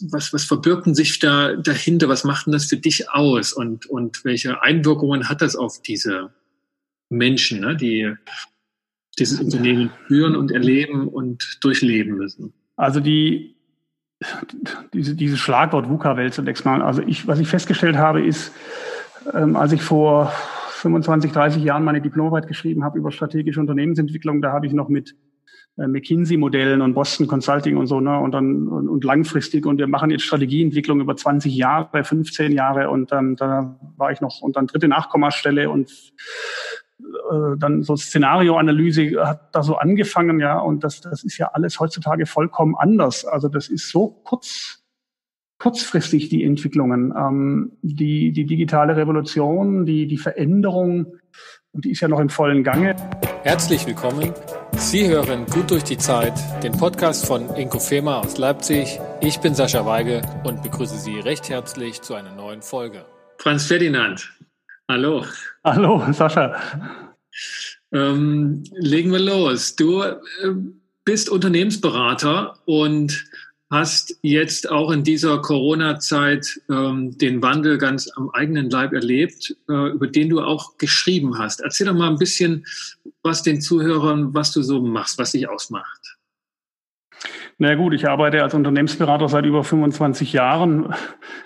was, was verbirgt sich da dahinter? Was macht denn das für dich aus? Und, und welche Einwirkungen hat das auf diese Menschen, ne, die dieses Unternehmen führen und erleben und durchleben müssen? Also die, diese, dieses Schlagwort VUCA-Welt zunächst mal. Also ich, was ich festgestellt habe, ist, ähm, als ich vor 25, 30 Jahren meine Diplomarbeit geschrieben habe über strategische Unternehmensentwicklung, da habe ich noch mit McKinsey-Modellen und Boston Consulting und so, ne, und dann und, und langfristig. Und wir machen jetzt Strategieentwicklung über 20 Jahre, 15 Jahre. Und dann da war ich noch und dann dritte Nachkommastelle. Und äh, dann so Szenarioanalyse hat da so angefangen, ja, und das, das ist ja alles heutzutage vollkommen anders. Also das ist so kurz, kurzfristig die Entwicklungen, ähm, die, die digitale Revolution, die, die Veränderung, und die ist ja noch im vollen Gange. Herzlich willkommen. Sie hören Gut durch die Zeit, den Podcast von Inko Fema aus Leipzig. Ich bin Sascha Weige und begrüße Sie recht herzlich zu einer neuen Folge. Franz Ferdinand, hallo. Hallo, Sascha. Ähm, legen wir los. Du äh, bist Unternehmensberater und hast jetzt auch in dieser Corona-Zeit ähm, den Wandel ganz am eigenen Leib erlebt, äh, über den du auch geschrieben hast. Erzähl doch mal ein bisschen, was den Zuhörern, was du so machst, was dich ausmacht. Na gut, ich arbeite als Unternehmensberater seit über 25 Jahren.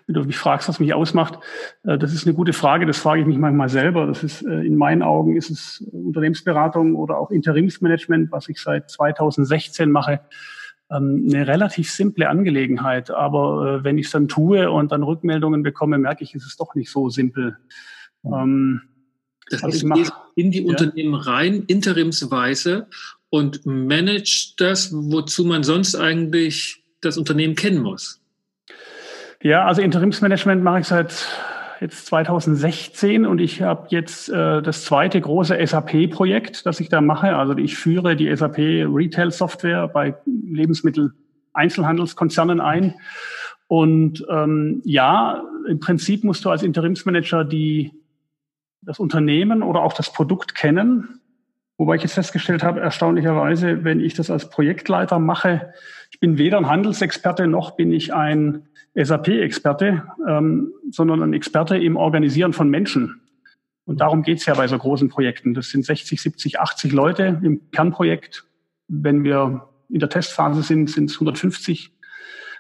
Wenn du mich fragst, was mich ausmacht, äh, das ist eine gute Frage. Das frage ich mich manchmal selber. Das ist äh, in meinen Augen ist es Unternehmensberatung oder auch Interimsmanagement, was ich seit 2016 mache ähm, eine relativ simple Angelegenheit. Aber äh, wenn ich es dann tue und dann Rückmeldungen bekomme, merke ich, ist es doch nicht so simpel. Ähm, das heißt, du gehst in die ja. Unternehmen rein, interimsweise, und managt das, wozu man sonst eigentlich das Unternehmen kennen muss. Ja, also Interimsmanagement mache ich seit jetzt 2016 und ich habe jetzt äh, das zweite große SAP-Projekt, das ich da mache. Also ich führe die SAP Retail Software bei Lebensmittel-Einzelhandelskonzernen ein. Und ähm, ja, im Prinzip musst du als Interimsmanager die, das Unternehmen oder auch das Produkt kennen. Wobei ich jetzt festgestellt habe, erstaunlicherweise, wenn ich das als Projektleiter mache, ich bin weder ein Handelsexperte noch bin ich ein SAP-Experte, ähm, sondern ein Experte im Organisieren von Menschen. Und darum geht's ja bei so großen Projekten. Das sind 60, 70, 80 Leute im Kernprojekt. Wenn wir in der Testphase sind, sind es 150.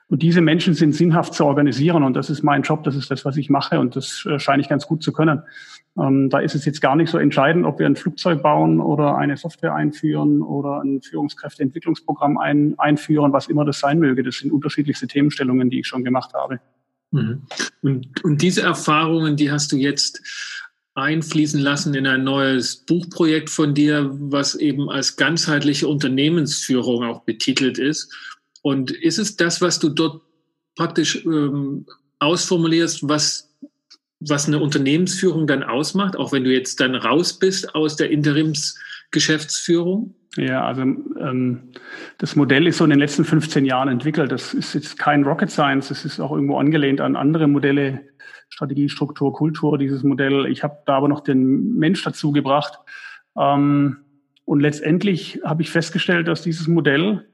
Und diese Menschen sind sinnhaft zu organisieren. Und das ist mein Job, das ist das, was ich mache. Und das äh, scheine ich ganz gut zu können. Ähm, da ist es jetzt gar nicht so entscheidend, ob wir ein Flugzeug bauen oder eine Software einführen oder ein Führungskräfteentwicklungsprogramm ein, einführen, was immer das sein möge. Das sind unterschiedlichste Themenstellungen, die ich schon gemacht habe. Mhm. Und, und diese Erfahrungen, die hast du jetzt einfließen lassen in ein neues Buchprojekt von dir, was eben als ganzheitliche Unternehmensführung auch betitelt ist. Und ist es das, was du dort praktisch ähm, ausformulierst, was was eine Unternehmensführung dann ausmacht, auch wenn du jetzt dann raus bist aus der Interimsgeschäftsführung? Ja, also ähm, das Modell ist so in den letzten 15 Jahren entwickelt. Das ist jetzt kein Rocket Science, es ist auch irgendwo angelehnt an andere Modelle, Strategie, Struktur, Kultur, dieses Modell. Ich habe da aber noch den Mensch dazu gebracht. Ähm, und letztendlich habe ich festgestellt, dass dieses Modell,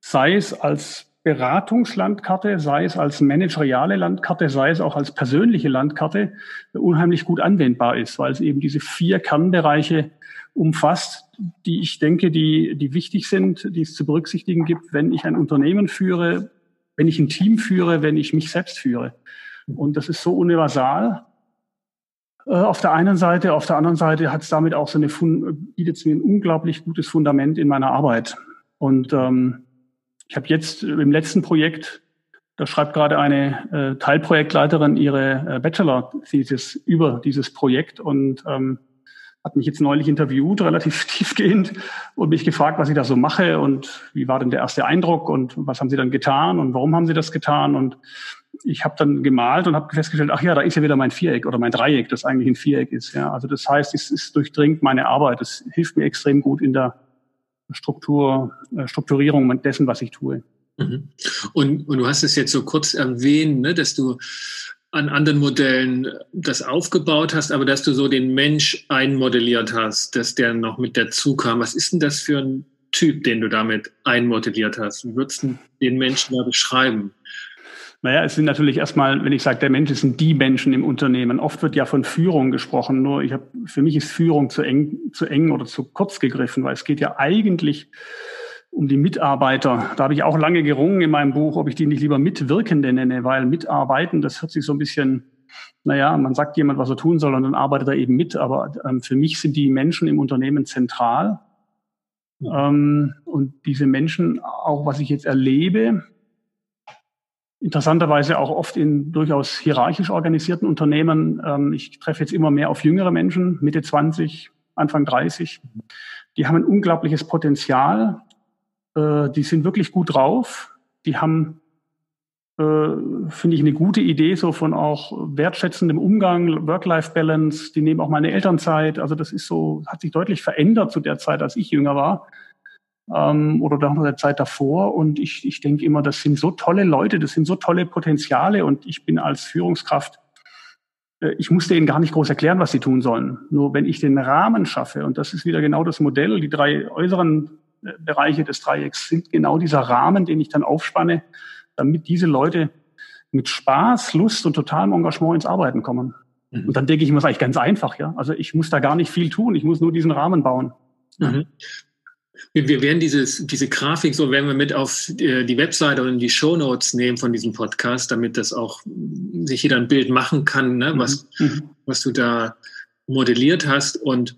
sei es als Beratungslandkarte, sei es als manageriale Landkarte, sei es auch als persönliche Landkarte, unheimlich gut anwendbar ist, weil es eben diese vier Kernbereiche umfasst, die ich denke, die, die wichtig sind, die es zu berücksichtigen gibt, wenn ich ein Unternehmen führe, wenn ich ein Team führe, wenn ich mich selbst führe. Und das ist so universal. Äh, auf der einen Seite, auf der anderen Seite hat es damit auch so eine, bietet es mir ein unglaublich gutes Fundament in meiner Arbeit. Und ähm, ich habe jetzt im letzten Projekt, da schreibt gerade eine äh, Teilprojektleiterin ihre äh, Bachelor-Thesis über dieses Projekt und ähm, hat mich jetzt neulich interviewt, relativ tiefgehend, und mich gefragt, was ich da so mache und wie war denn der erste Eindruck und was haben Sie dann getan und warum haben Sie das getan und ich habe dann gemalt und habe festgestellt, ach ja, da ist ja wieder mein Viereck oder mein Dreieck, das eigentlich ein Viereck ist. Ja, also das heißt, es, es durchdringt meine Arbeit. Das hilft mir extrem gut in der Struktur, äh, Strukturierung dessen, was ich tue. Mhm. Und, und du hast es jetzt so kurz erwähnt, ne, dass du an anderen Modellen das aufgebaut hast, aber dass du so den Mensch einmodelliert hast, dass der noch mit dazu kam. Was ist denn das für ein Typ, den du damit einmodelliert hast? Wie würdest du den Menschen da beschreiben? Naja, es sind natürlich erstmal, wenn ich sage, der Mensch, es sind die Menschen im Unternehmen. Oft wird ja von Führung gesprochen, nur ich habe, für mich ist Führung zu eng, zu eng oder zu kurz gegriffen, weil es geht ja eigentlich um die Mitarbeiter. Da habe ich auch lange gerungen in meinem Buch, ob ich die nicht lieber Mitwirkende nenne, weil Mitarbeiten, das hört sich so ein bisschen, naja, man sagt jemand, was er tun soll und dann arbeitet er eben mit. Aber ähm, für mich sind die Menschen im Unternehmen zentral. Ähm, und diese Menschen, auch was ich jetzt erlebe, interessanterweise auch oft in durchaus hierarchisch organisierten Unternehmen. Ähm, ich treffe jetzt immer mehr auf jüngere Menschen, Mitte 20, Anfang 30. Die haben ein unglaubliches Potenzial. Äh, die sind wirklich gut drauf. Die haben, äh, finde ich, eine gute Idee so von auch wertschätzendem Umgang, Work-Life-Balance. Die nehmen auch meine Elternzeit. Also das ist so, hat sich deutlich verändert zu der Zeit, als ich jünger war ähm, oder noch der Zeit davor. Und ich, ich denke immer, das sind so tolle Leute, das sind so tolle Potenziale und ich bin als Führungskraft, äh, ich muss denen gar nicht groß erklären, was sie tun sollen. Nur wenn ich den Rahmen schaffe, und das ist wieder genau das Modell, die drei äußeren äh, Bereiche des Dreiecks sind genau dieser Rahmen, den ich dann aufspanne, damit diese Leute mit Spaß, Lust und totalem Engagement ins Arbeiten kommen. Mhm. Und dann denke ich immer, es ist eigentlich ganz einfach, ja. Also ich muss da gar nicht viel tun, ich muss nur diesen Rahmen bauen. Mhm. Wir, wir werden dieses, diese Grafik, so werden wir mit auf äh, die Webseite und die Show Notes nehmen von diesem Podcast, damit das auch sich jeder ein Bild machen kann, ne, was, mhm. was du da modelliert hast. Und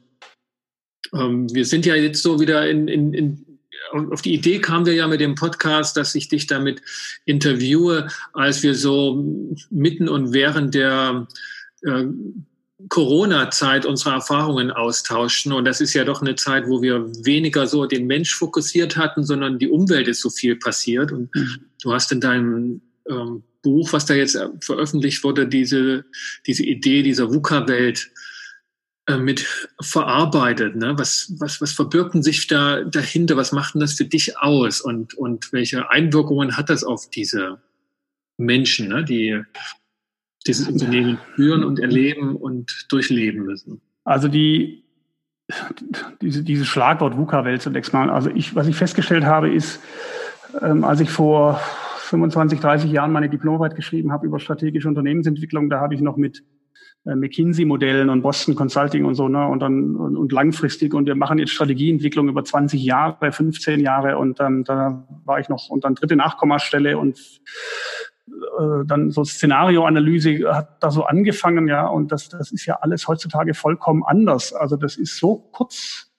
ähm, wir sind ja jetzt so wieder in, in, in auf die Idee kamen wir ja mit dem Podcast, dass ich dich damit interviewe, als wir so mitten und während der äh, Corona-Zeit unsere Erfahrungen austauschen. Und das ist ja doch eine Zeit, wo wir weniger so den Mensch fokussiert hatten, sondern die Umwelt ist so viel passiert. Und mhm. du hast in deinem ähm, Buch, was da jetzt veröffentlicht wurde, diese, diese Idee dieser VUCA-Welt äh, mit verarbeitet. Ne? Was, was, was verbirgt sich da dahinter? Was macht denn das für dich aus? Und, und welche Einwirkungen hat das auf diese Menschen, ne? die dieses Unternehmen führen und erleben und durchleben müssen? Also die, diese, dieses Schlagwort VUCA-Welt zunächst mal. Also ich, was ich festgestellt habe, ist, ähm, als ich vor 25, 30 Jahren meine Diplomarbeit geschrieben habe über strategische Unternehmensentwicklung, da habe ich noch mit äh, McKinsey-Modellen und Boston Consulting und so, ne, und dann und, und langfristig und wir machen jetzt Strategieentwicklung über 20 Jahre, 15 Jahre und ähm, da war ich noch und dann dritte Nachkommastelle und äh, dann so Szenarioanalyse hat da so angefangen, ja, und das, das ist ja alles heutzutage vollkommen anders. Also das ist so kurz,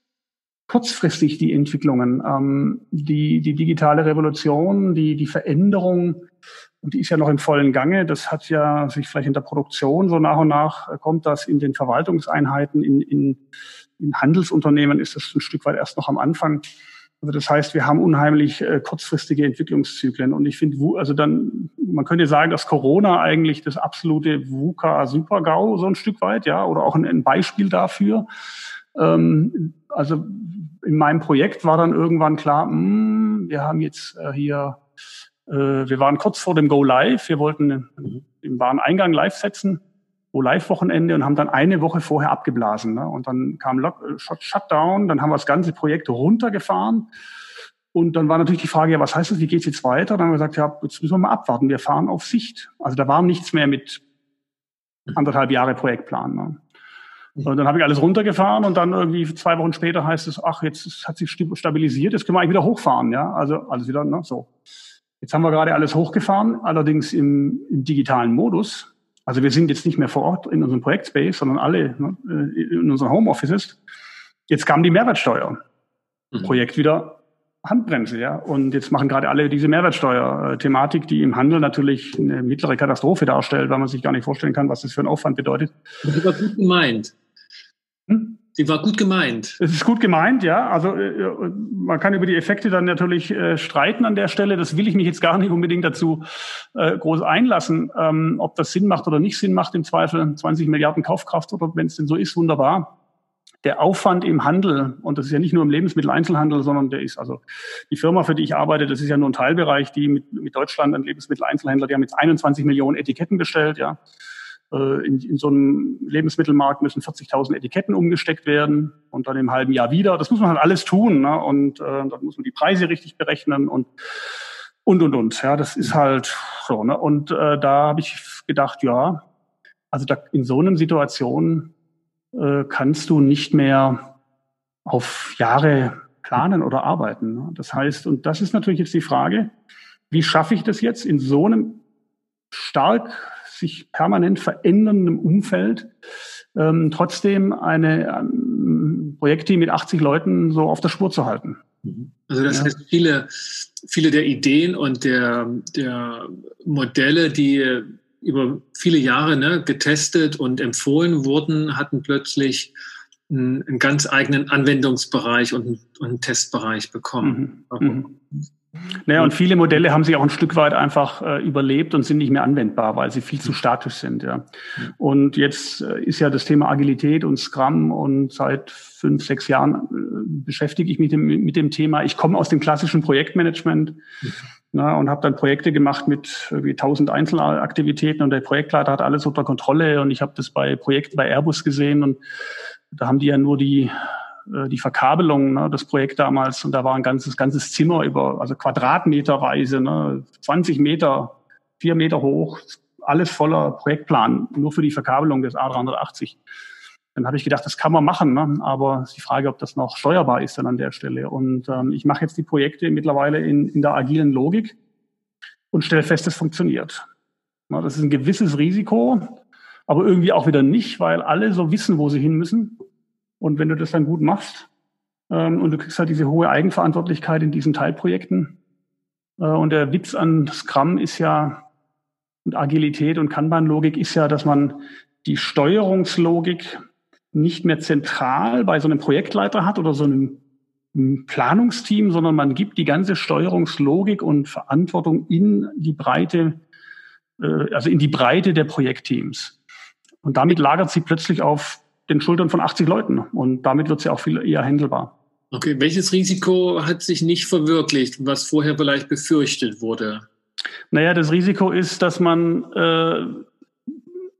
kurzfristig die Entwicklungen, ähm, die, die digitale Revolution, die, die Veränderung, die ist ja noch im vollen Gange. Das hat ja sich vielleicht in der Produktion so nach und nach äh, kommt das in den Verwaltungseinheiten, in, in, in Handelsunternehmen ist das ein Stück weit erst noch am Anfang. Also das heißt, wir haben unheimlich äh, kurzfristige Entwicklungszyklen. Und ich finde, also dann, man könnte sagen, dass Corona eigentlich das absolute VUCA-Super-GAU so ein Stück weit, ja, oder auch ein, ein Beispiel dafür. Ähm, also in meinem Projekt war dann irgendwann klar, mh, hm, wir haben jetzt äh, hier, äh, wir waren kurz vor dem Go Live, wir wollten im Wareneingang live setzen Go-Live-Wochenende und haben dann eine Woche vorher abgeblasen. Ne? Und dann kam Lock äh, Shutdown, dann haben wir das ganze Projekt runtergefahren. Und dann war natürlich die Frage, ja, was heißt das, wie geht's jetzt weiter? Dann haben wir gesagt, ja, jetzt müssen wir mal abwarten, wir fahren auf Sicht. Also da war nichts mehr mit anderthalb Jahre Projektplan. Ne? Und dann habe ich alles runtergefahren und dann irgendwie zwei Wochen später heißt es, ach, jetzt hat sich stabilisiert, jetzt können wir eigentlich wieder hochfahren, ja. Also alles wieder, ne, so. Jetzt haben wir gerade alles hochgefahren, allerdings im, im digitalen Modus. Also wir sind jetzt nicht mehr vor Ort in unserem Projektspace, sondern alle ne, äh, in unseren Homeoffices. Jetzt kam die Mehrwertsteuer. Mhm. Projekt wieder Handbremse, ja. Und jetzt machen gerade alle diese Mehrwertsteuer-Thematik, die im Handel natürlich eine mittlere Katastrophe darstellt, weil man sich gar nicht vorstellen kann, was das für ein Aufwand bedeutet. Das war gut gemeint. Hm? Sie war gut gemeint. Es ist gut gemeint, ja. Also äh, äh, man kann über die Effekte dann natürlich äh, streiten an der Stelle. Das will ich mich jetzt gar nicht unbedingt dazu äh, groß einlassen, ähm, ob das Sinn macht oder nicht Sinn macht. Im Zweifel 20 Milliarden Kaufkraft oder wenn es denn so ist, wunderbar. Der Aufwand im Handel, und das ist ja nicht nur im Lebensmitteleinzelhandel, sondern der ist also die Firma, für die ich arbeite, das ist ja nur ein Teilbereich, die mit, mit Deutschland ein Lebensmitteleinzelhändler, die haben jetzt 21 Millionen Etiketten bestellt, ja. Äh, in, in so einem Lebensmittelmarkt müssen 40.000 Etiketten umgesteckt werden und dann im halben Jahr wieder. Das muss man halt alles tun. Ne? Und äh, dann muss man die Preise richtig berechnen. Und und und und. Ja, das ist halt so. Ne? Und äh, da habe ich gedacht, ja, also da, in so einer Situation äh, kannst du nicht mehr auf Jahre planen oder arbeiten. Ne? Das heißt, und das ist natürlich jetzt die Frage, wie schaffe ich das jetzt in so einem stark sich permanent verändernden Umfeld ähm, trotzdem eine ähm, Projektteam mit 80 Leuten so auf der Spur zu halten? Mhm. Also das ja. heißt, viele, viele der Ideen und der, der Modelle, die über viele Jahre ne, getestet und empfohlen wurden, hatten plötzlich einen, einen ganz eigenen Anwendungsbereich und einen, und einen Testbereich bekommen. Mhm. Mhm. Naja, und viele Modelle haben sich auch ein Stück weit einfach äh, überlebt und sind nicht mehr anwendbar, weil sie viel zu statisch sind. Ja. Und jetzt äh, ist ja das Thema Agilität und Scrum und seit fünf, sechs Jahren äh, beschäftige ich mich mit dem, mit dem Thema. Ich komme aus dem klassischen Projektmanagement mhm. na, und habe dann Projekte gemacht mit wie tausend Einzelaktivitäten und der Projektleiter hat alles unter Kontrolle und ich habe das bei Projekten bei Airbus gesehen und da haben die ja nur die äh, die Verkabelung, ne, das Projekt damals, und da war ein ganzes, ganzes Zimmer über, also Quadratmeterweise, ne, 20 Meter, vier Meter hoch, alles voller Projektplan, nur für die Verkabelung des A380. Dann habe ich gedacht, das kann man machen, ne? aber die Frage, ob das noch steuerbar ist dann an der Stelle. Und ähm, ich mache jetzt die Projekte mittlerweile in, in der agilen Logik und stelle fest, es funktioniert. Na, das ist ein gewisses Risiko, aber irgendwie auch wieder nicht, weil alle so wissen, wo sie hin müssen. Und wenn du das dann gut machst ähm, und du kriegst halt diese hohe Eigenverantwortlichkeit in diesen Teilprojekten. Äh, und der Witz an Scrum ist ja, und Agilität und Kanban-Logik ist ja, dass man die Steuerungslogik nicht mehr zentral bei so einem Projektleiter hat oder so einem Planungsteam, sondern man gibt die ganze Steuerungslogik und Verantwortung in die Breite, äh, also in die Breite der Projektteams. Und damit lagert sie plötzlich auf den Schultern von 80 Leuten. Und damit wird sie auch viel eher handelbar. Okay, welches Risiko hat sich nicht verwirklicht, was vorher vielleicht befürchtet wurde? Naja, das Risiko ist, dass man äh,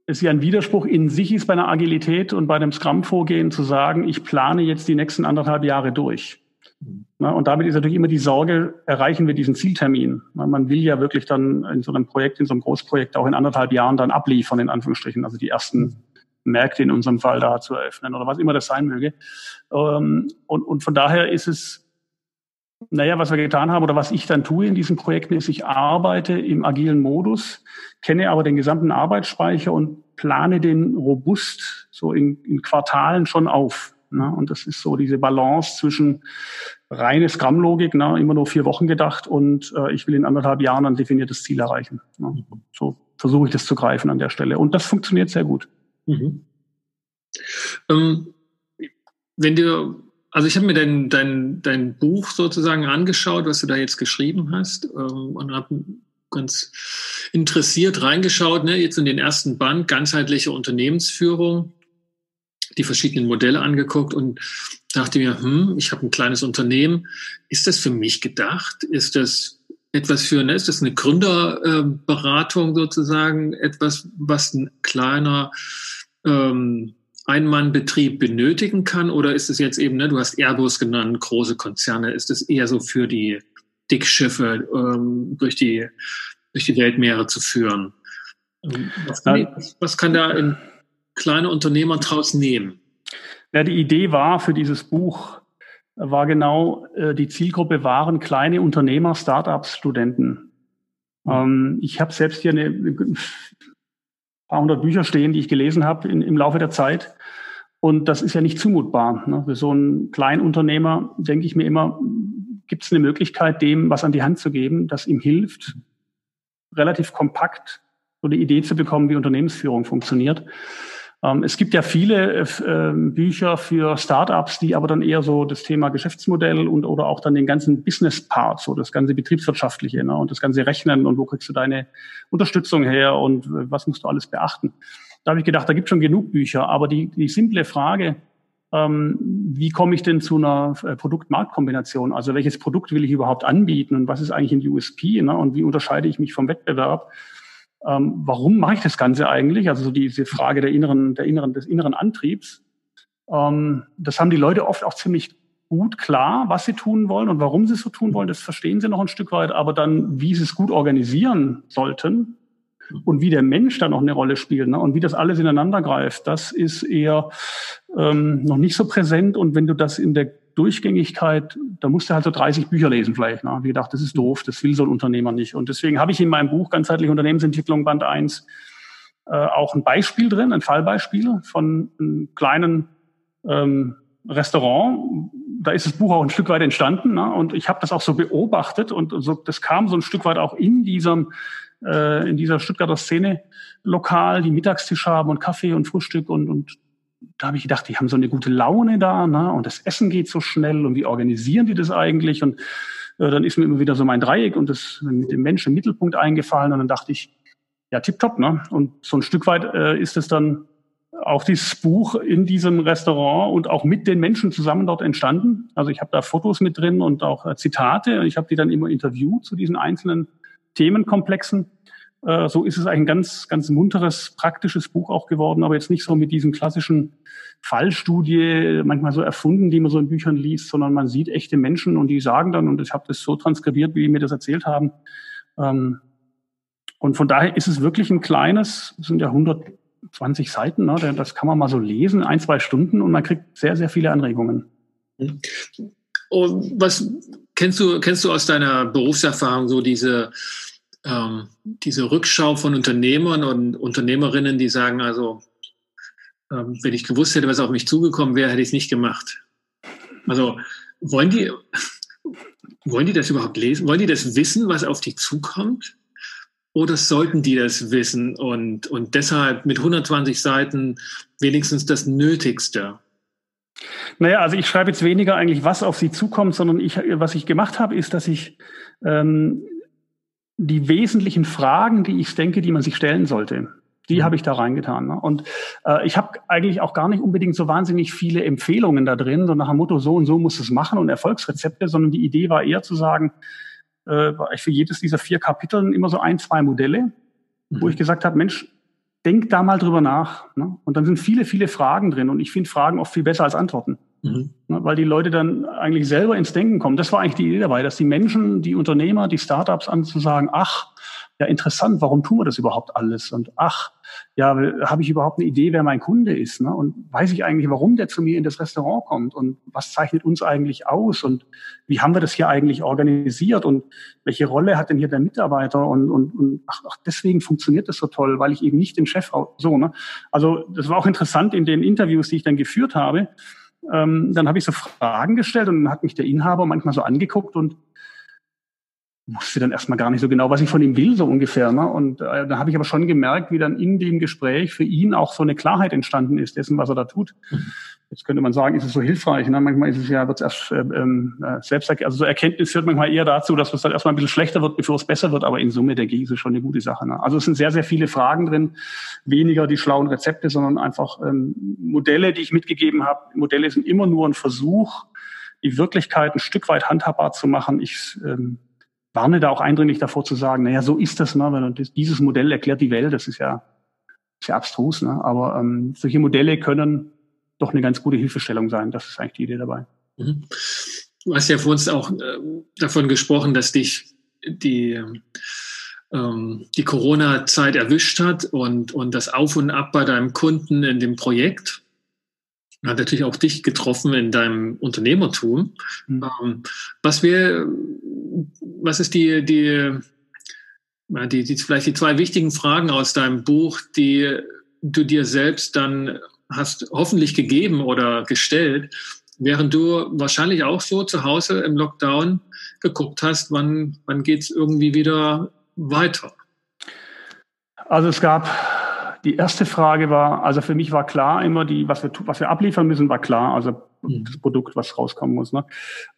es ja ein Widerspruch in sich ist bei einer Agilität und bei dem Scrum-Vorgehen zu sagen, ich plane jetzt die nächsten anderthalb Jahre durch. Na, und damit ist natürlich immer die Sorge, erreichen wir diesen Zieltermin? Na, man will ja wirklich dann in so einem Projekt, in so einem Großprojekt auch in anderthalb Jahren dann abliefern, in Anführungsstrichen, also die ersten Märkte in unserem Fall da zu eröffnen oder was immer das sein möge. Ähm, und, und von daher ist es, naja, was wir getan haben oder was ich dann tue in diesen Projekten ist, ich arbeite im agilen Modus, kenne aber den gesamten Arbeitsspeicher und plane den robust so in, in Quartalen schon auf. Ne? Und das ist so diese Balance zwischen reine Scrum-Logik, ne? immer nur vier Wochen gedacht und äh, ich will in anderthalb Jahren ein definiertes Ziel erreichen. Ne? So versuche ich das zu greifen an der Stelle. Und das funktioniert sehr gut. Mhm. Ähm, wenn du, also ich habe mir dein, dein, dein Buch sozusagen angeschaut, was du da jetzt geschrieben hast, ähm, und habe ganz interessiert reingeschaut, ne, jetzt in den ersten Band, ganzheitliche Unternehmensführung, die verschiedenen Modelle angeguckt und dachte mir, hm, ich habe ein kleines Unternehmen. Ist das für mich gedacht? Ist das etwas für, ne, ist das eine Gründerberatung sozusagen? Etwas, was ein kleiner ähm, Ein-Mann-Betrieb benötigen kann? Oder ist es jetzt eben, ne, du hast Airbus genannt, große Konzerne, ist es eher so für die Dickschiffe ähm, durch, die, durch die Weltmeere zu führen? Ähm, was kann, was kann da ein kleiner Unternehmer draus nehmen? Ja, die Idee war für dieses Buch, war genau, äh, die Zielgruppe waren kleine Unternehmer, Startups, Studenten. Ähm, ich habe selbst hier eine, paar hundert Bücher stehen, die ich gelesen habe im Laufe der Zeit. Und das ist ja nicht zumutbar. Ne? Für so einen Kleinunternehmer denke ich mir immer, gibt es eine Möglichkeit, dem was an die Hand zu geben, das ihm hilft, relativ kompakt so eine Idee zu bekommen, wie Unternehmensführung funktioniert. Ähm, es gibt ja viele äh, Bücher für Startups, die aber dann eher so das Thema Geschäftsmodell und oder auch dann den ganzen Business-Part, so das ganze Betriebswirtschaftliche ne, und das ganze Rechnen und wo kriegst du deine Unterstützung her und äh, was musst du alles beachten. Da habe ich gedacht, da gibt schon genug Bücher, aber die, die simple Frage, ähm, wie komme ich denn zu einer äh, Produkt-Markt-Kombination? Also welches Produkt will ich überhaupt anbieten und was ist eigentlich ein USP ne, und wie unterscheide ich mich vom Wettbewerb? Ähm, warum mache ich das Ganze eigentlich? Also so diese Frage der inneren, der inneren, des inneren Antriebs. Ähm, das haben die Leute oft auch ziemlich gut klar, was sie tun wollen und warum sie es so tun wollen. Das verstehen sie noch ein Stück weit. Aber dann, wie sie es gut organisieren sollten und wie der Mensch da noch eine Rolle spielt ne? und wie das alles ineinander greift, das ist eher ähm, noch nicht so präsent. Und wenn du das in der Durchgängigkeit, da musst du halt so 30 Bücher lesen vielleicht. Ne? Wie gedacht, das ist doof, das will so ein Unternehmer nicht. Und deswegen habe ich in meinem Buch Ganzheitliche Unternehmensentwicklung Band 1 äh, auch ein Beispiel drin, ein Fallbeispiel von einem kleinen ähm, Restaurant. Da ist das Buch auch ein Stück weit entstanden. Ne? Und ich habe das auch so beobachtet und so, das kam so ein Stück weit auch in diesem äh, in dieser Stuttgarter Szene lokal, die Mittagstisch haben und Kaffee und Frühstück und, und da habe ich gedacht, die haben so eine gute Laune da, ne? und das Essen geht so schnell und wie organisieren die das eigentlich? Und äh, dann ist mir immer wieder so mein Dreieck und das mit dem Menschen im Mittelpunkt eingefallen und dann dachte ich, ja, tipptopp, ne? Und so ein Stück weit äh, ist es dann auch dieses Buch in diesem Restaurant und auch mit den Menschen zusammen dort entstanden. Also ich habe da Fotos mit drin und auch äh, Zitate. Ich habe die dann immer interviewt zu diesen einzelnen Themenkomplexen. Äh, so ist es ein ganz, ganz munteres, praktisches Buch auch geworden, aber jetzt nicht so mit diesen klassischen Fallstudie, manchmal so erfunden, die man so in Büchern liest, sondern man sieht echte Menschen und die sagen dann, und ich habe das so transkribiert, wie die mir das erzählt haben. Ähm, und von daher ist es wirklich ein kleines, sind ja 120 Seiten, ne, das kann man mal so lesen, ein, zwei Stunden und man kriegt sehr, sehr viele Anregungen. Und was kennst du, kennst du aus deiner Berufserfahrung so diese, ähm, diese Rückschau von Unternehmern und Unternehmerinnen, die sagen, also, ähm, wenn ich gewusst hätte, was auf mich zugekommen wäre, hätte ich es nicht gemacht. Also, wollen die, wollen die das überhaupt lesen? Wollen die das wissen, was auf dich zukommt? Oder sollten die das wissen und, und deshalb mit 120 Seiten wenigstens das Nötigste? Naja, also ich schreibe jetzt weniger eigentlich, was auf Sie zukommt, sondern ich, was ich gemacht habe, ist, dass ich ähm, die wesentlichen Fragen, die ich denke, die man sich stellen sollte, die mhm. habe ich da reingetan. Ne? Und äh, ich habe eigentlich auch gar nicht unbedingt so wahnsinnig viele Empfehlungen da drin, so nach dem Motto, so und so muss es machen und Erfolgsrezepte, sondern die Idee war eher zu sagen, äh, ich für jedes dieser vier Kapiteln immer so ein, zwei Modelle, mhm. wo ich gesagt habe, Mensch, denk da mal drüber nach. Ne? Und dann sind viele, viele Fragen drin. Und ich finde Fragen oft viel besser als Antworten. Mhm. Ne? Weil die Leute dann eigentlich selber ins Denken kommen. Das war eigentlich die Idee dabei, dass die Menschen, die Unternehmer, die Startups anzusagen, ach, ja interessant, warum tun wir das überhaupt alles? Und ach, ja, habe ich überhaupt eine Idee, wer mein Kunde ist? Ne? Und weiß ich eigentlich, warum der zu mir in das Restaurant kommt? Und was zeichnet uns eigentlich aus? Und wie haben wir das hier eigentlich organisiert? Und welche Rolle hat denn hier der Mitarbeiter? Und, und, und ach, ach, deswegen funktioniert das so toll, weil ich eben nicht den Chef so. Ne? Also das war auch interessant in den Interviews, die ich dann geführt habe. Ähm, dann habe ich so Fragen gestellt und dann hat mich der Inhaber manchmal so angeguckt und wusste dann erstmal gar nicht so genau, was ich von ihm will, so ungefähr. Ne? Und äh, da habe ich aber schon gemerkt, wie dann in dem Gespräch für ihn auch so eine Klarheit entstanden ist, dessen, was er da tut. Mhm. Jetzt könnte man sagen, ist es so hilfreich. Ne? Manchmal ist es ja, wird es erst äh, ähm, äh, selbst, also so Erkenntnis führt manchmal eher dazu, dass es dann erstmal ein bisschen schlechter wird, bevor es besser wird, aber in Summe, denke ich, ist es schon eine gute Sache. Ne? Also es sind sehr, sehr viele Fragen drin, weniger die schlauen Rezepte, sondern einfach ähm, Modelle, die ich mitgegeben habe. Modelle sind immer nur ein Versuch, die Wirklichkeit ein Stück weit handhabbar zu machen. Ich ähm, warne da auch eindringlich davor zu sagen, naja, so ist das, ne? Wenn dieses Modell erklärt die Welt, das ist ja sehr abstrus, ne? aber ähm, solche Modelle können doch eine ganz gute Hilfestellung sein. Das ist eigentlich die Idee dabei. Mhm. Du hast ja vor uns auch äh, davon gesprochen, dass dich die, ähm, die Corona-Zeit erwischt hat und, und das Auf und Ab bei deinem Kunden in dem Projekt hat natürlich auch dich getroffen in deinem Unternehmertum. Mhm. Ähm, was wir, was ist die, die, die, die, vielleicht die zwei wichtigen Fragen aus deinem Buch, die du dir selbst dann hast hoffentlich gegeben oder gestellt, während du wahrscheinlich auch so zu Hause im Lockdown geguckt hast, wann, wann geht es irgendwie wieder weiter? Also es gab die erste Frage war, also für mich war klar immer, die, was wir, was wir abliefern müssen, war klar. Also mhm. das Produkt, was rauskommen muss. Ne?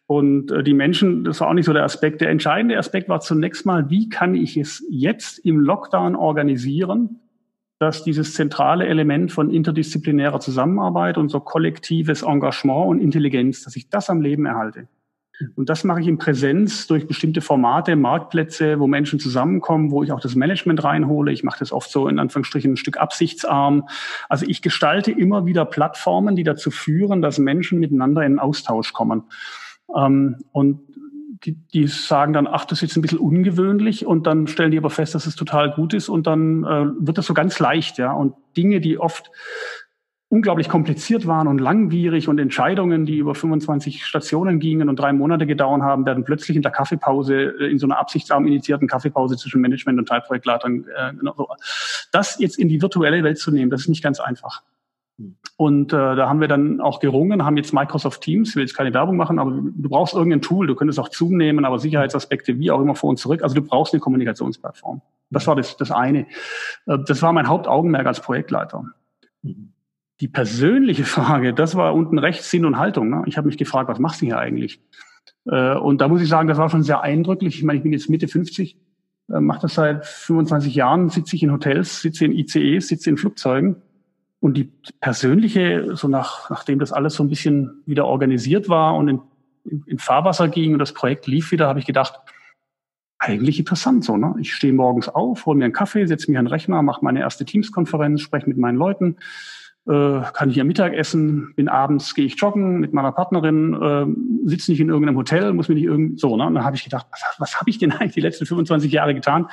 Und äh, die Menschen, das war auch nicht so der Aspekt. Der entscheidende Aspekt war zunächst mal, wie kann ich es jetzt im Lockdown organisieren, dass dieses zentrale Element von interdisziplinärer Zusammenarbeit und so kollektives Engagement und Intelligenz, dass ich das am Leben erhalte. Und das mache ich in Präsenz durch bestimmte Formate, Marktplätze, wo Menschen zusammenkommen, wo ich auch das Management reinhole. Ich mache das oft so in Anführungsstrichen ein Stück absichtsarm. Also ich gestalte immer wieder Plattformen, die dazu führen, dass Menschen miteinander in Austausch kommen. Ähm, und die, die sagen dann, ach, das ist jetzt ein bisschen ungewöhnlich und dann stellen die aber fest, dass es total gut ist und dann äh, wird das so ganz leicht, ja. Und Dinge, die oft unglaublich kompliziert waren und langwierig und Entscheidungen, die über 25 Stationen gingen und drei Monate gedauert haben, werden plötzlich in der Kaffeepause, äh, in so einer absichtsarm initiierten Kaffeepause zwischen Management und Teilprojektleitern, äh, genau das jetzt in die virtuelle Welt zu nehmen, das ist nicht ganz einfach. Und äh, da haben wir dann auch gerungen, haben jetzt Microsoft Teams, ich will jetzt keine Werbung machen, aber du brauchst irgendein Tool, du könntest auch Zoom nehmen, aber Sicherheitsaspekte wie auch immer vor und zurück. Also du brauchst eine Kommunikationsplattform. Das war das, das eine. Äh, das war mein Hauptaugenmerk als Projektleiter. Mhm. Die persönliche Frage, das war unten rechts Sinn und Haltung. Ne? Ich habe mich gefragt, was machst du hier eigentlich? Äh, und da muss ich sagen, das war schon sehr eindrücklich. Ich meine, ich bin jetzt Mitte 50, äh, mache das seit 25 Jahren, sitze ich in Hotels, sitze in ICEs, sitze in Flugzeugen und die persönliche, so nach, nachdem das alles so ein bisschen wieder organisiert war und in, in, in Fahrwasser ging und das Projekt lief wieder, habe ich gedacht, eigentlich interessant so. Ne? Ich stehe morgens auf, hole mir einen Kaffee, setze mich an den Rechner, mache meine erste Teams-Konferenz, spreche mit meinen Leuten, äh, kann hier Mittag essen, bin abends, gehe ich joggen mit meiner Partnerin, äh, sitze nicht in irgendeinem Hotel, muss mir nicht irgend so. Ne? Und dann habe ich gedacht, was, was habe ich denn eigentlich die letzten 25 Jahre getan?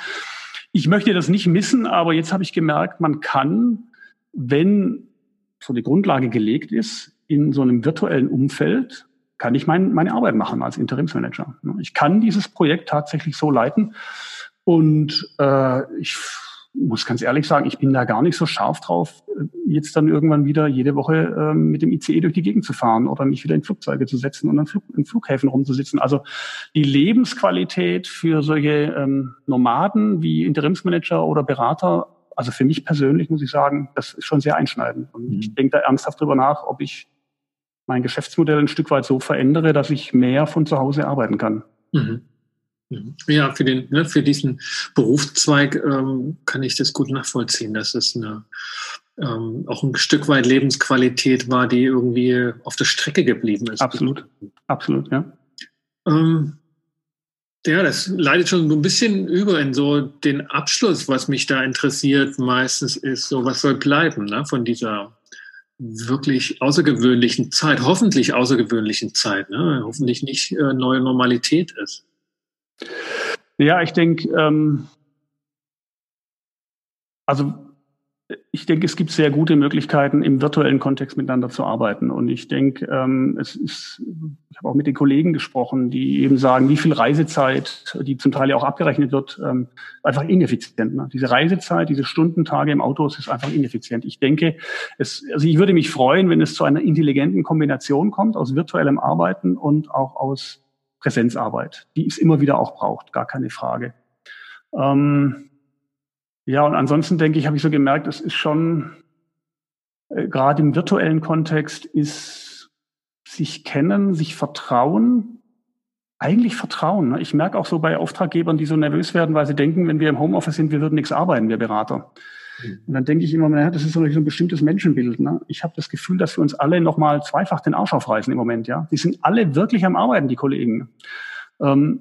Ich möchte das nicht missen, aber jetzt habe ich gemerkt, man kann wenn so die Grundlage gelegt ist, in so einem virtuellen Umfeld kann ich mein, meine Arbeit machen als Interimsmanager. Ich kann dieses Projekt tatsächlich so leiten und äh, ich muss ganz ehrlich sagen, ich bin da gar nicht so scharf drauf, jetzt dann irgendwann wieder jede Woche äh, mit dem ICE durch die Gegend zu fahren oder mich wieder in Flugzeuge zu setzen und an Flug, in Flughäfen rumzusitzen. Also die Lebensqualität für solche ähm, Nomaden wie Interimsmanager oder Berater also für mich persönlich muss ich sagen, das ist schon sehr einschneidend. Und mhm. ich denke da ernsthaft drüber nach, ob ich mein Geschäftsmodell ein Stück weit so verändere, dass ich mehr von zu Hause arbeiten kann. Mhm. mhm. Ja, für, den, ne, für diesen Berufszweig ähm, kann ich das gut nachvollziehen, dass es eine, ähm, auch ein Stück weit Lebensqualität war, die irgendwie auf der Strecke geblieben ist. Absolut, absolut, ja. Ähm, ja, das leitet schon so ein bisschen über in so den Abschluss, was mich da interessiert meistens ist, so was soll bleiben ne, von dieser wirklich außergewöhnlichen Zeit, hoffentlich außergewöhnlichen Zeit, ne, hoffentlich nicht äh, neue Normalität ist. Ja, ich denke, ähm, also ich denke, es gibt sehr gute Möglichkeiten, im virtuellen Kontext miteinander zu arbeiten. Und ich denke, ähm, es ist, ich habe auch mit den Kollegen gesprochen, die eben sagen, wie viel Reisezeit, die zum Teil ja auch abgerechnet wird, ähm, einfach ineffizient. Ne? Diese Reisezeit, diese Stundentage im Auto, es ist einfach ineffizient. Ich denke, es, also ich würde mich freuen, wenn es zu einer intelligenten Kombination kommt aus virtuellem Arbeiten und auch aus Präsenzarbeit, die es immer wieder auch braucht, gar keine Frage. Ähm, ja, und ansonsten denke ich, habe ich so gemerkt, es ist schon, äh, gerade im virtuellen Kontext, ist sich kennen, sich vertrauen, eigentlich Vertrauen. Ne? Ich merke auch so bei Auftraggebern, die so nervös werden, weil sie denken, wenn wir im Homeoffice sind, wir würden nichts arbeiten, wir Berater. Mhm. Und dann denke ich immer, naja, das ist so ein bestimmtes Menschenbild. Ne? Ich habe das Gefühl, dass wir uns alle nochmal zweifach den Arsch aufreißen im Moment. Ja, Die sind alle wirklich am Arbeiten, die Kollegen. Ähm,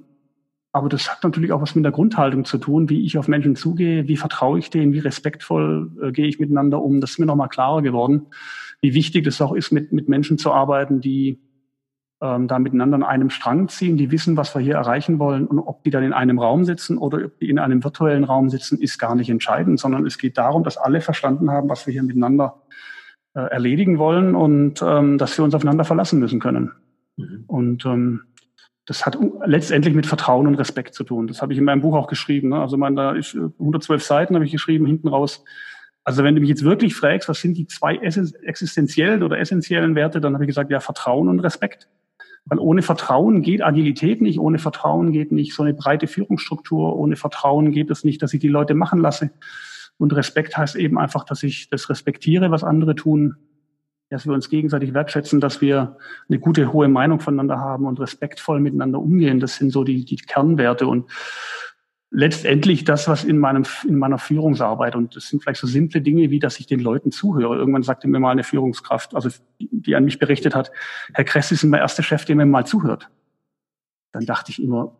aber das hat natürlich auch was mit der Grundhaltung zu tun, wie ich auf Menschen zugehe, wie vertraue ich denen, wie respektvoll äh, gehe ich miteinander um. Das ist mir nochmal klarer geworden, wie wichtig es auch ist, mit, mit Menschen zu arbeiten, die ähm, da miteinander an einem Strang ziehen, die wissen, was wir hier erreichen wollen. Und ob die dann in einem Raum sitzen oder ob die in einem virtuellen Raum sitzen, ist gar nicht entscheidend, sondern es geht darum, dass alle verstanden haben, was wir hier miteinander äh, erledigen wollen und ähm, dass wir uns aufeinander verlassen müssen können. Mhm. Und ähm, das hat letztendlich mit Vertrauen und Respekt zu tun. Das habe ich in meinem Buch auch geschrieben. Ne? Also man, da ist 112 Seiten habe ich geschrieben, hinten raus. Also wenn du mich jetzt wirklich fragst, was sind die zwei existenziellen oder essentiellen Werte, dann habe ich gesagt, ja, Vertrauen und Respekt. Weil ohne Vertrauen geht Agilität nicht, ohne Vertrauen geht nicht so eine breite Führungsstruktur, ohne Vertrauen geht es nicht, dass ich die Leute machen lasse. Und Respekt heißt eben einfach, dass ich das respektiere, was andere tun, dass wir uns gegenseitig wertschätzen, dass wir eine gute, hohe Meinung voneinander haben und respektvoll miteinander umgehen. Das sind so die, die Kernwerte und letztendlich das, was in meinem, in meiner Führungsarbeit und das sind vielleicht so simple Dinge, wie dass ich den Leuten zuhöre. Irgendwann sagte mir mal eine Führungskraft, also die an mich berichtet hat, Herr Kress ist mein erster Chef, der mir mal zuhört. dann dachte ich immer,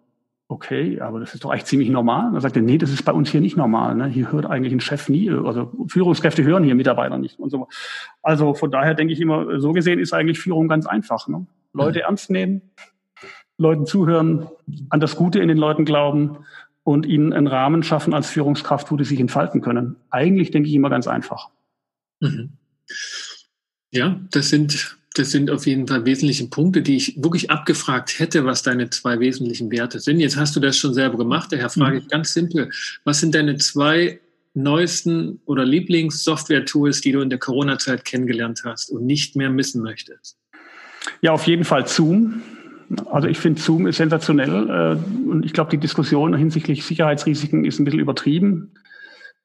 okay, aber das ist doch eigentlich ziemlich normal. Und dann sagte er, nee, das ist bei uns hier nicht normal. Ne? Hier hört eigentlich ein Chef nie, also Führungskräfte hören hier Mitarbeiter nicht und so. Also von daher denke ich immer, so gesehen ist eigentlich Führung ganz einfach. Ne? Leute mhm. ernst nehmen, Leuten zuhören, an das Gute in den Leuten glauben und ihnen einen Rahmen schaffen als Führungskraft, wo die sich entfalten können. Eigentlich denke ich immer ganz einfach. Mhm. Ja, das sind das sind auf jeden Fall wesentliche Punkte, die ich wirklich abgefragt hätte, was deine zwei wesentlichen Werte sind. Jetzt hast du das schon selber gemacht. Daher frage ich mhm. ganz simpel, was sind deine zwei neuesten oder Lieblings-Software-Tools, die du in der Corona-Zeit kennengelernt hast und nicht mehr missen möchtest? Ja, auf jeden Fall Zoom. Also ich finde Zoom ist sensationell äh, und ich glaube, die Diskussion hinsichtlich Sicherheitsrisiken ist ein bisschen übertrieben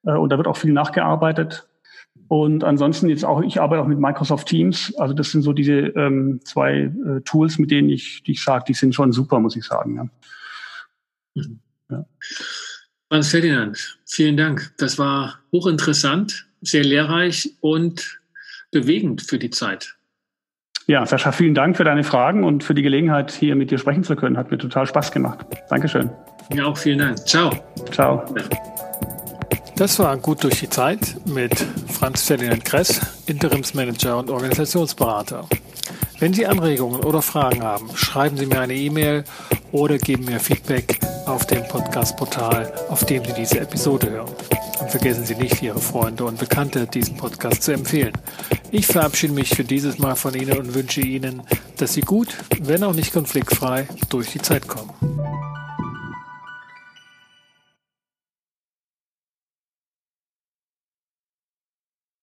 äh, und da wird auch viel nachgearbeitet. Und ansonsten jetzt auch, ich arbeite auch mit Microsoft Teams. Also das sind so diese ähm, zwei äh, Tools, mit denen ich, die ich sage, die sind schon super, muss ich sagen. Ja. Mhm. ja. Franz Ferdinand, vielen Dank. Das war hochinteressant, sehr lehrreich und bewegend für die Zeit. Ja, Sascha, vielen Dank für deine Fragen und für die Gelegenheit, hier mit dir sprechen zu können. Hat mir total Spaß gemacht. Dankeschön. Ja, auch vielen Dank. Ciao. Ciao. Ja. Das war gut durch die Zeit mit Franz Ferdinand Kress, Interimsmanager und Organisationsberater. Wenn Sie Anregungen oder Fragen haben, schreiben Sie mir eine E-Mail oder geben mir Feedback auf dem Podcast-Portal, auf dem Sie diese Episode hören. Und vergessen Sie nicht, Ihre Freunde und Bekannte diesen Podcast zu empfehlen. Ich verabschiede mich für dieses Mal von Ihnen und wünsche Ihnen, dass Sie gut, wenn auch nicht konfliktfrei, durch die Zeit kommen.